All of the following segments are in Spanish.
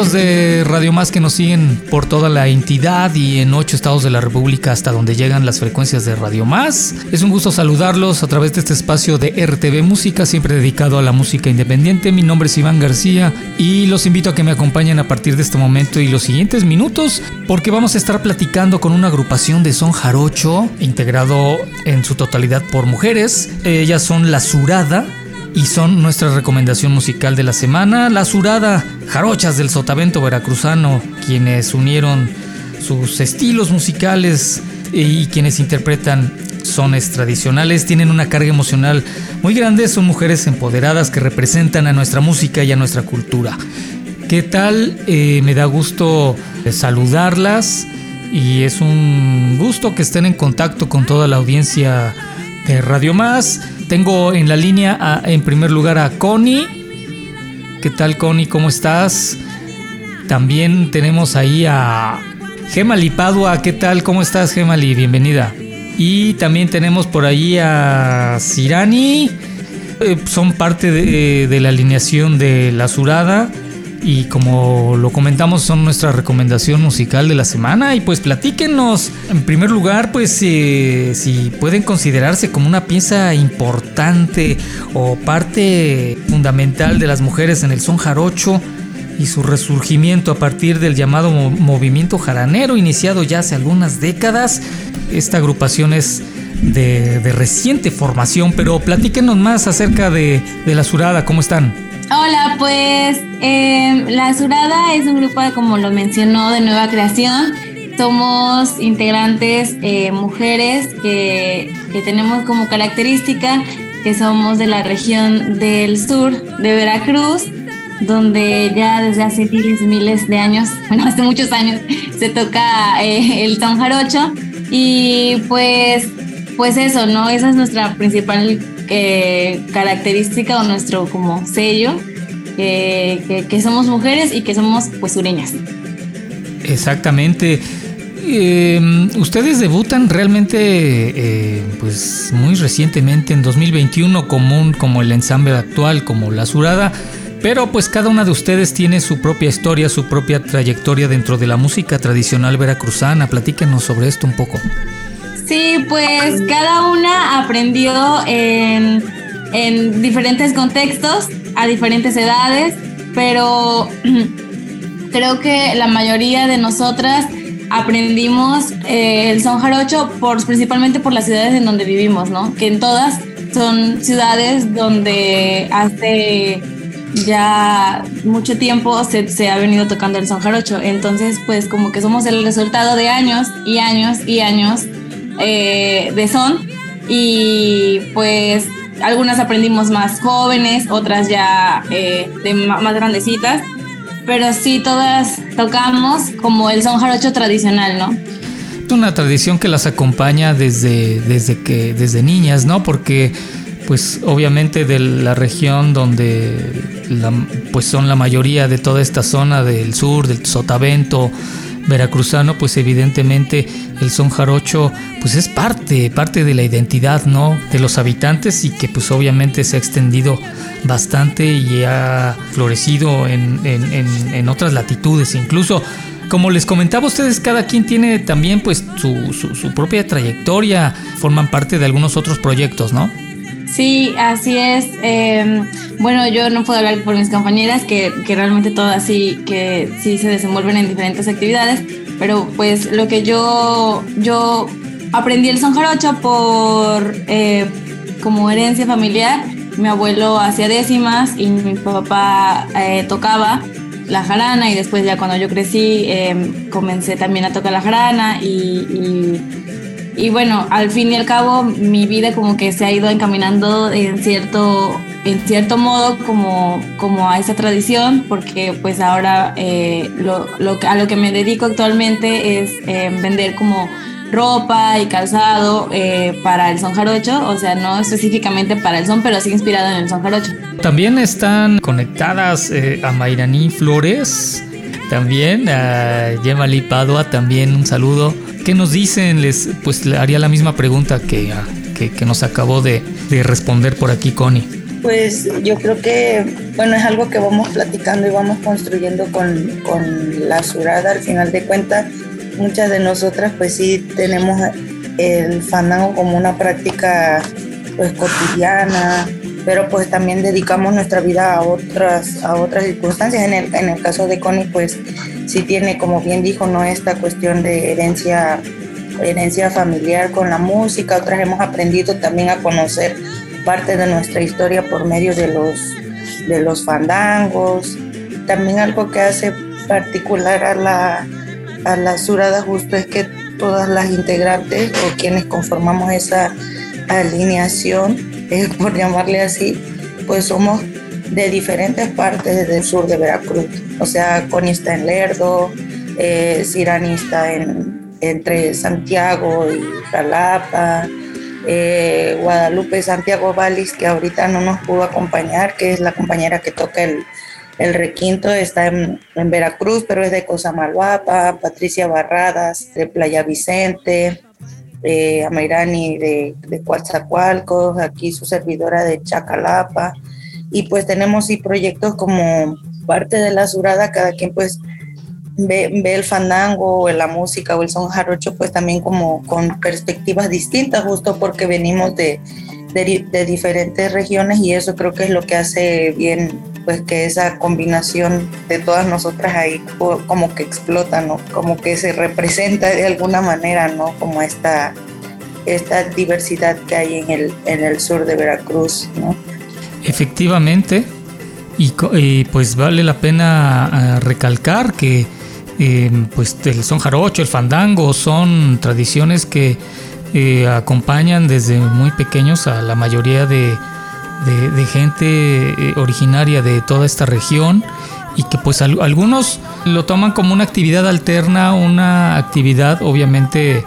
De Radio Más que nos siguen por toda la entidad y en ocho estados de la República hasta donde llegan las frecuencias de Radio Más. Es un gusto saludarlos a través de este espacio de RTV Música, siempre dedicado a la música independiente. Mi nombre es Iván García y los invito a que me acompañen a partir de este momento y los siguientes minutos porque vamos a estar platicando con una agrupación de son jarocho integrado en su totalidad por mujeres. Ellas son La Surada y son nuestra recomendación musical de la semana, La Surada, Jarochas del Sotavento Veracruzano, quienes unieron sus estilos musicales y quienes interpretan sones tradicionales, tienen una carga emocional muy grande, son mujeres empoderadas que representan a nuestra música y a nuestra cultura. ¿Qué tal? Eh, me da gusto saludarlas y es un gusto que estén en contacto con toda la audiencia de Radio Más. Tengo en la línea en primer lugar a Connie. ¿Qué tal Connie? ¿Cómo estás? También tenemos ahí a Gemali Padua. ¿Qué tal? ¿Cómo estás Gemali? Bienvenida. Y también tenemos por ahí a Sirani. Eh, son parte de, de la alineación de La Surada y como lo comentamos son nuestra recomendación musical de la semana y pues platíquenos en primer lugar pues si pueden considerarse como una pieza importante o parte fundamental de las mujeres en el son jarocho y su resurgimiento a partir del llamado movimiento jaranero iniciado ya hace algunas décadas. Esta agrupación es de, reciente formación, pero platíquenos más acerca de, de la Surada, ¿cómo están? Hola, pues em, La Surada es un grupo, como lo mencionó, de nueva creación. Somos integrantes eh, mujeres que, tenemos como característica que somos de la región del sur de Veracruz, donde ya desde hace miles, miles de años, bueno, hace muchos años, se toca eh, el son jarocho. Y pues, pues eso, ¿no? Esa es nuestra principal eh, característica o nuestro como sello, que, somos mujeres y que somos pues sureñas. Exactamente. Em, ustedes debutan realmente eh, pues muy recientemente en 2021 común como el ensamble actual como la surada pero pues cada una de ustedes tiene su propia historia su propia trayectoria dentro de la música tradicional veracruzana platíquenos sobre esto un poco Sí, pues cada una aprendió en, diferentes contextos, a diferentes edades, pero creo que la mayoría de nosotras aprendimos eh, el son jarocho por, principalmente por las ciudades en donde vivimos, ¿no? Que en todas son ciudades donde hace ya mucho tiempo se, se, ha venido tocando el son jarocho. Entonces, pues como que somos el resultado de años y años y años eh, de son y pues algunas aprendimos más jóvenes, otras ya eh, de más grandecitas, pero sí todas tocamos como el son jarocho tradicional, ¿no? Una tradición que las acompaña desde, desde que desde niñas, ¿no? Porque pues obviamente de la región donde pues son la mayoría de toda esta zona del sur, del Sotavento, veracruzano, pues evidentemente el son jarocho pues es parte, parte de la identidad, ¿no? De los habitantes y que pues obviamente se ha extendido bastante y ha florecido en, en, otras latitudes. Incluso, como les comentaba ustedes, cada quien tiene también pues su, su propia trayectoria, forman parte de algunos otros proyectos, ¿no? Sí, así es. Em, bueno, yo no puedo hablar por mis compañeras, que, realmente todas sí, que sí se desenvuelven en diferentes actividades, pero pues lo que yo, yo aprendí el son jarocho por eh, como herencia familiar. Mi abuelo hacía décimas y mi papá eh, tocaba la jarana y después ya cuando yo crecí em, comencé también a tocar la jarana y, bueno, al fin y al cabo mi vida como que se ha ido encaminando en cierto, en cierto modo como, como a esa tradición porque pues ahora eh, lo, lo, a lo que me dedico actualmente es em, vender como ropa y calzado eh, para el son jarocho, o sea, no específicamente para el son, pero sí inspirado en el son jarocho. También están conectadas eh, a Mairaní Flores, también a Yemali Padua, también un saludo. ¿Qué nos dicen? Les, pues haría la misma pregunta que, ah, que, nos acabó de, de responder por aquí Connie. Pues yo creo que, bueno, es algo que vamos platicando y vamos construyendo con, con la surada al final de cuentas muchas de nosotras pues sí tenemos el fandango como una práctica pues cotidiana, pero pues también dedicamos nuestra vida a otras, a otras circunstancias. En el, en el caso de Connie pues sí tiene, como bien dijo, no esta cuestión de herencia, herencia familiar con la música, otras hemos aprendido también a conocer parte de nuestra historia por medio de los, de los fandangos. También algo que hace particular a la, a la surada justo es que todas las integrantes o quienes conformamos esa alineación, por llamarle así, pues somos de diferentes partes del sur de Veracruz. O sea, Connie está en Lerdo, eh, en, entre Santiago y Jalapa, eh, Guadalupe Santiago Valis, que ahorita no nos pudo acompañar, que es la compañera que toca el, el requinto está en, Veracruz, pero es de Cosamalhuapa, Patricia Barradas de Playa Vicente, eh, Amairani de, de Coatzacoalcos, aquí su servidora de Chacalapa. Y pues tenemos y proyectos como parte de la surada, cada quien pues ve, el fandango o la música o el son jarocho pues también como con perspectivas distintas, justo porque venimos de, de, de diferentes regiones y eso creo que es lo que hace bien pues que esa combinación de todas nosotras ahí como que explota, ¿no? Como que se representa de alguna manera, ¿no? Como esta, esta diversidad que hay en el, en el sur de Veracruz, ¿no? Efectivamente, y, pues vale la pena ah, recalcar que em, pues el son jarocho, el fandango son tradiciones que eh, acompañan desde muy pequeños a la mayoría de, de, gente eh, originaria de toda esta región y que pues algunos lo toman como una actividad alterna, una actividad obviamente eh,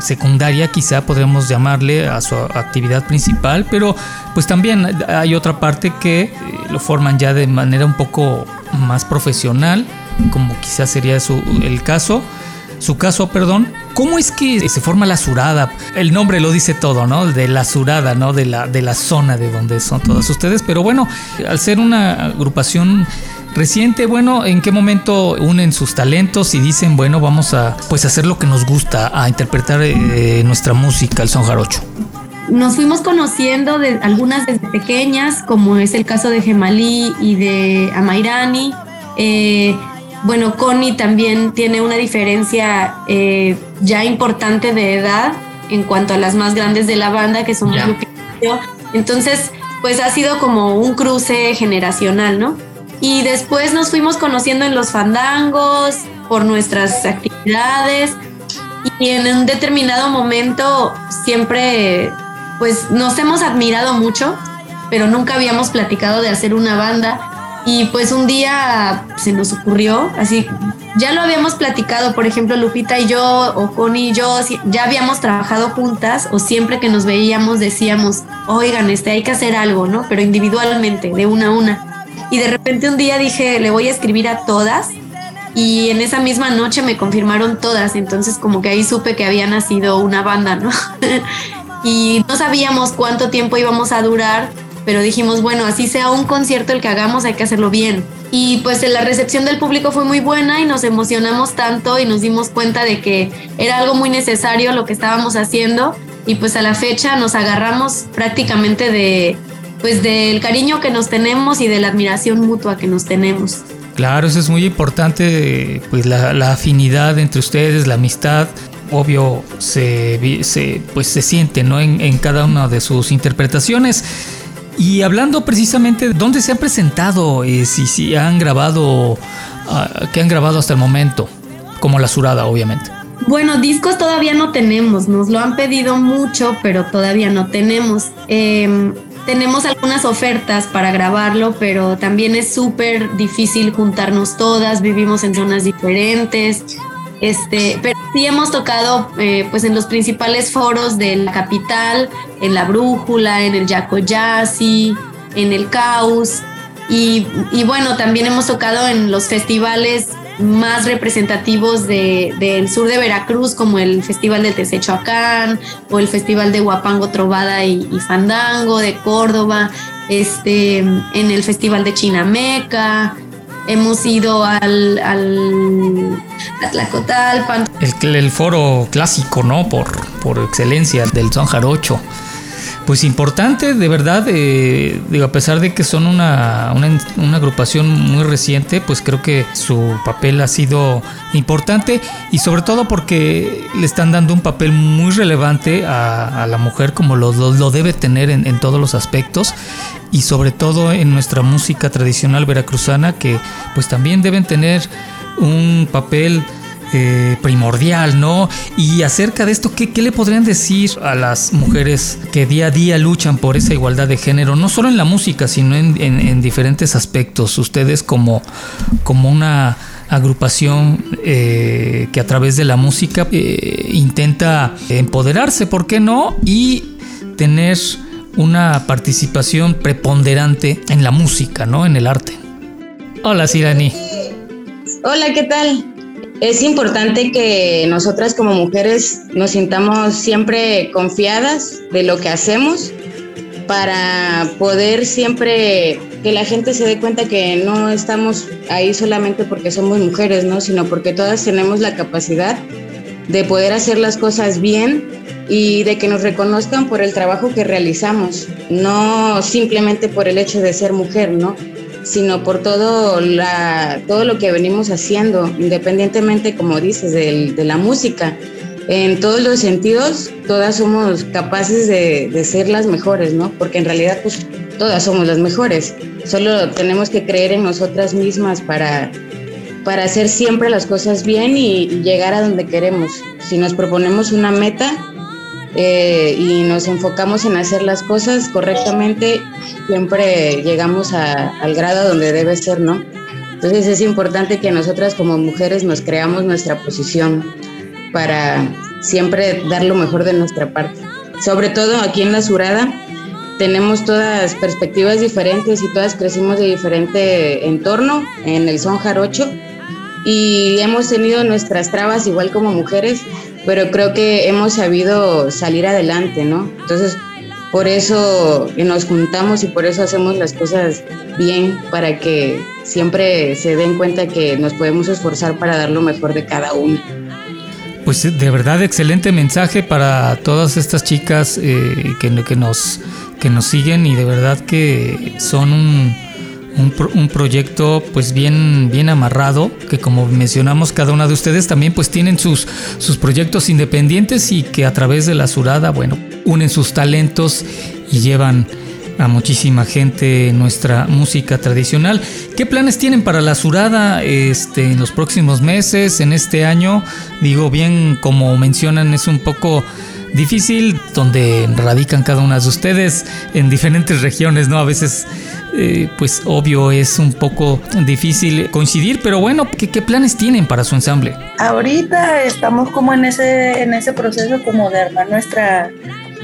secundaria quizá podríamos llamarle a su actividad principal, pero pues también hay otra parte que eh, lo forman ya de manera un poco más profesional, como quizás sería su, el caso su caso, perdón. ¿Cómo es que se forma la surada? El nombre lo dice todo, ¿no? De la surada, ¿no? De la, de la zona de donde son todas ustedes. Pero bueno, al ser una agrupación reciente, bueno, ¿en qué momento unen sus talentos y dicen, bueno, vamos a pues hacer lo que nos gusta, a interpretar eh, nuestra música, el son jarocho? Nos fuimos conociendo de algunas desde pequeñas, como es el caso de Gemalí y de Amairani. Eh, bueno, Connie también tiene una diferencia eh, ya importante de edad en cuanto a las más grandes de la banda, que son yo. Entonces, pues ha sido como un cruce generacional, ¿no? Y después nos fuimos conociendo en los fandangos, por nuestras actividades, y en un determinado momento siempre, pues nos hemos admirado mucho, pero nunca habíamos platicado de hacer una banda y pues un día se nos ocurrió, así, ya lo habíamos platicado, por ejemplo, Lupita y yo, o Connie y yo, ya habíamos trabajado juntas, o siempre que nos veíamos decíamos, oigan, este, hay que hacer algo, ¿no? Pero individualmente, de una a una. Y de repente un día dije, le voy a escribir a todas, y en esa misma noche me confirmaron todas, entonces como que ahí supe que había nacido una banda, ¿no? y no sabíamos cuánto tiempo íbamos a durar, pero dijimos, bueno, así sea un concierto el que hagamos, hay que hacerlo bien. Y pues la recepción del público fue muy buena y nos emocionamos tanto y nos dimos cuenta de que era algo muy necesario lo que estábamos haciendo y pues a la fecha nos agarramos prácticamente de pues del cariño que nos tenemos y de la admiración mutua que nos tenemos. Claro, eso es muy importante, pues la, afinidad entre ustedes, la amistad, obvio se, se pues se siente ¿no? en, en cada una de sus interpretaciones. Y hablando precisamente, ¿dónde se han presentado? Eh, si, han grabado, uh, ¿qué han grabado hasta el momento? Como La Surada, obviamente. Bueno, discos todavía no tenemos, nos lo han pedido mucho, pero todavía no tenemos. Eh, tenemos algunas ofertas para grabarlo, pero también es súper difícil juntarnos todas, vivimos en zonas diferentes. Este, pero sí hemos tocado eh, pues en los principales foros de la capital, en la Brújula, en el Yacoyasi, en el Caos. Y, y, bueno, también hemos tocado en los festivales más representativos del sur de Veracruz, como el Festival del Tesechoacán o el Festival de Huapango, Trovada y, Fandango de Córdoba, este, en el Festival de Chinameca. Hemos ido al, al. El, el foro clásico, ¿no? Por, por excelencia del son jarocho pues importante, de verdad, eh, digo, a pesar de que son una, una, agrupación muy reciente, pues creo que su papel ha sido importante y sobre todo porque le están dando un papel muy relevante a, la mujer como lo, lo, debe tener en, en, todos los aspectos y sobre todo en nuestra música tradicional veracruzana que pues también deben tener un papel eh, primordial, ¿no? Y acerca de esto, ¿qué, le podrían decir a las mujeres que día a día luchan por esa igualdad de género, no solo en la música, sino en, diferentes aspectos? Ustedes como, como una agrupación eh, que a través de la música eh, intenta empoderarse, ¿por qué no? Y tener una participación preponderante en la música, ¿no? En el arte. Hola, Sirani. Hola, ¿qué tal? Es importante que nosotras como mujeres nos sintamos siempre confiadas de lo que hacemos para poder siempre que la gente se dé cuenta que no estamos ahí solamente porque somos mujeres, ¿no? sino porque todas tenemos la capacidad de poder hacer las cosas bien y de que nos reconozcan por el trabajo que realizamos, no simplemente por el hecho de ser mujer, ¿no? Sino por todo, la, todo lo que venimos haciendo, independientemente, como dices, de, de la música. En todos los sentidos, todas somos capaces de, de, ser las mejores, ¿no? Porque en realidad, pues, todas somos las mejores. Solo tenemos que creer en nosotras mismas para, para hacer siempre las cosas bien y llegar a donde queremos. Si nos proponemos una meta, eh, y nos enfocamos en hacer las cosas correctamente, siempre llegamos al grado donde debe ser, ¿no? Entonces es importante que nosotras como mujeres nos creamos nuestra posición para siempre dar lo mejor de nuestra parte. Sobre todo aquí en la Surada tenemos todas perspectivas diferentes y todas crecimos de diferente entorno en el son jarocho y hemos tenido nuestras trabas igual como mujeres, pero creo que hemos sabido salir adelante, ¿no? Entonces, por eso nos juntamos y por eso hacemos las cosas bien, para que siempre se den cuenta que nos podemos esforzar para dar lo mejor de cada uno. Pues de verdad, excelente mensaje para todas estas chicas eh, que, que, nos, que nos siguen y de verdad que son un, un, proyecto pues bien, bien amarrado, que como mencionamos cada una de ustedes también pues tienen sus, sus proyectos independientes y que a través de la Surada, bueno, unen sus talentos y llevan a muchísima gente nuestra música tradicional. ¿Qué planes tienen para la Surada este, en los próximos meses, en este año? Digo, bien, como mencionan, es un poco difícil donde radican cada una de ustedes en diferentes regiones, ¿no? A veces eh, pues obvio es un poco difícil coincidir, pero bueno, ¿qué, ¿qué, planes tienen para su ensamble? Ahorita estamos como en ese, en ese proceso como de armar nuestra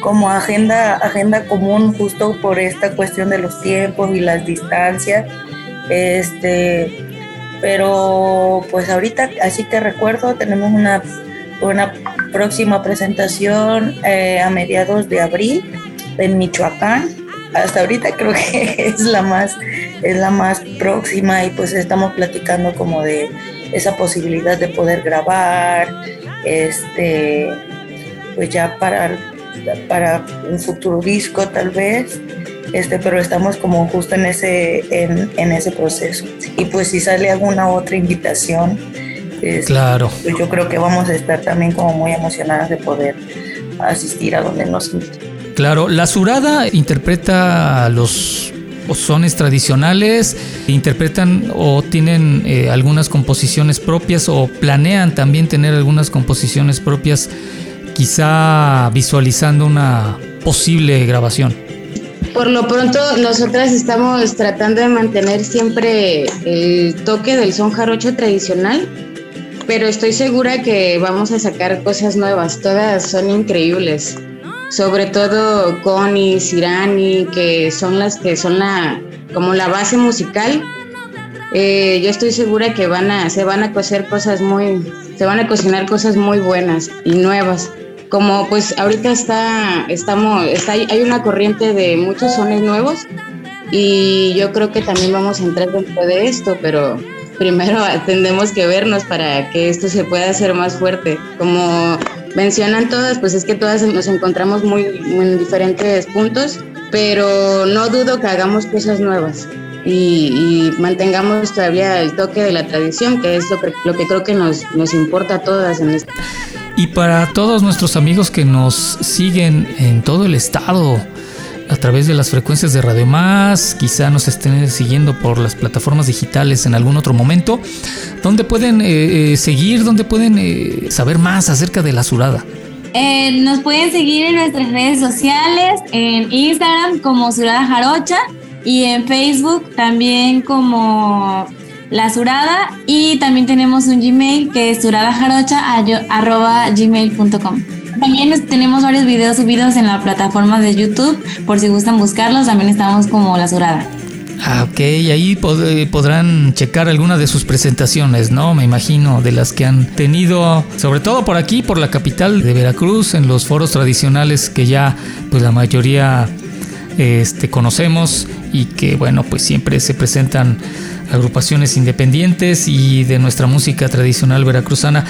como agenda, agenda común justo por esta cuestión de los tiempos y las distancias. Este, pero pues ahorita, así que recuerdo, tenemos una, una próxima presentación eh, a mediados de abril en Michoacán hasta ahorita creo que es la más es la más próxima y pues estamos platicando como de esa posibilidad de poder grabar este pues ya para para un futuro disco tal vez este pero estamos como justo en ese en, ese proceso. Y pues si sale alguna otra invitación este, claro. pues yo creo que vamos a estar también como muy emocionadas de poder asistir a donde nos inviten Claro, la surada interpreta los sones tradicionales, interpretan o tienen eh, algunas composiciones propias o planean también tener algunas composiciones propias, quizá visualizando una posible grabación. Por lo pronto, nosotras estamos tratando de mantener siempre el toque del son jarocho tradicional, pero estoy segura que vamos a sacar cosas nuevas, todas son increíbles. Sobre todo Connie, Sirani, que son las que son la como la base musical. Eh, yo estoy segura que van a, se van a coser cosas muy, se van a cocinar cosas muy buenas y nuevas como pues ahorita está, estamos, está, hay una corriente de muchos sones nuevos y yo creo que también vamos a entrar dentro de esto, pero primero tendremos que vernos para que esto se pueda hacer más fuerte. Como mencionan todas, pues es que todas nos encontramos muy, en diferentes puntos, pero no dudo que hagamos cosas nuevas. Y, mantengamos todavía el toque de la tradición, que es lo que, lo que creo que nos, nos importa a todas este. Y para todos nuestros amigos que nos siguen en todo el estado a través de las frecuencias de Radio Más, quizá nos estén siguiendo por las plataformas digitales en algún otro momento, ¿dónde pueden eh, eh, seguir? ¿Dónde pueden eh, saber más acerca de la Surada? nos pueden seguir en nuestras redes sociales, en Instagram como Surada Jarocha y en Facebook también como la Surada y también tenemos un Gmail que es suradajarocha.gmail.com. También tenemos varios videos subidos en la plataforma de YouTube, por si gustan buscarlos, también estamos como La Surada. Ah, ok, ahí eh, podrán checar algunas de sus presentaciones, ¿no? Me imagino, de las que han tenido, sobre todo por aquí, por la capital de Veracruz, en los foros tradicionales que ya, pues la mayoría este, conocemos y que, bueno, pues siempre se presentan agrupaciones independientes y de nuestra música tradicional veracruzana.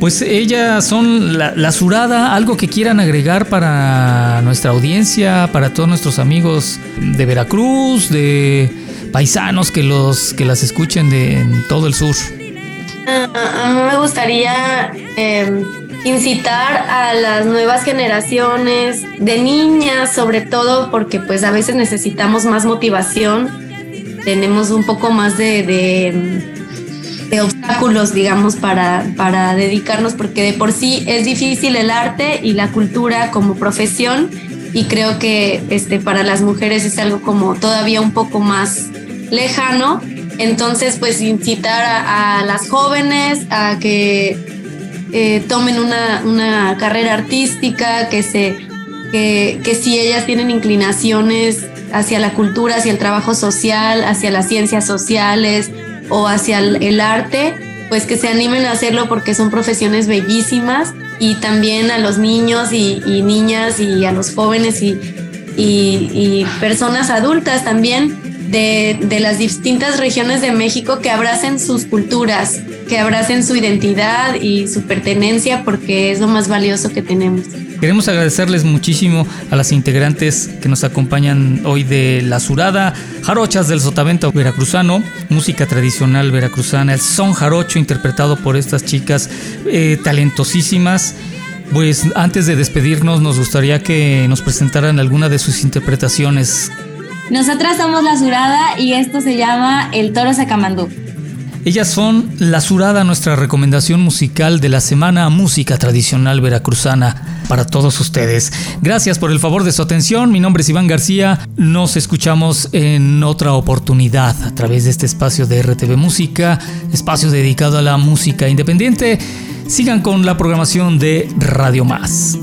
Pues ellas son la, la, surada, algo que quieran agregar para nuestra audiencia, para todos nuestros amigos de Veracruz, de paisanos que los que las escuchen de todo el sur. Mí me gustaría em, incitar a las nuevas generaciones de niñas, sobre todo porque pues a veces necesitamos más motivación tenemos un poco más de, obstáculos, digamos, para, dedicarnos, porque de por sí es difícil el arte y la cultura como profesión, y creo que este, para las mujeres es algo como todavía un poco más lejano. Entonces, pues incitar a, las jóvenes a que eh, tomen una, carrera artística, que, se, que, si ellas tienen inclinaciones hacia la cultura, hacia el trabajo social, hacia las ciencias sociales o hacia el, arte, pues que se animen a hacerlo porque son profesiones bellísimas y también a los niños y, niñas y a los jóvenes y, y personas adultas también de, de, las distintas regiones de México que abracen sus culturas, que abracen su identidad y su pertenencia porque es lo más valioso que tenemos. Queremos agradecerles muchísimo a las integrantes que nos acompañan hoy de La Surada, Jarochas del Sotavento Veracruzano, música tradicional veracruzana, el son jarocho interpretado por estas chicas eh, talentosísimas. Pues antes de despedirnos nos gustaría que nos presentaran alguna de sus interpretaciones. Nosotras somos La Surada y esto se llama El Toro Sacamandú. Ellas son La Surada, nuestra recomendación musical de la semana Música Tradicional Veracruzana para todos ustedes. Gracias por el favor de su atención. Mi nombre es Iván García. Nos escuchamos en otra oportunidad a través de este espacio de RTV Música, espacio dedicado a la música independiente. Sigan con la programación de Radio Más.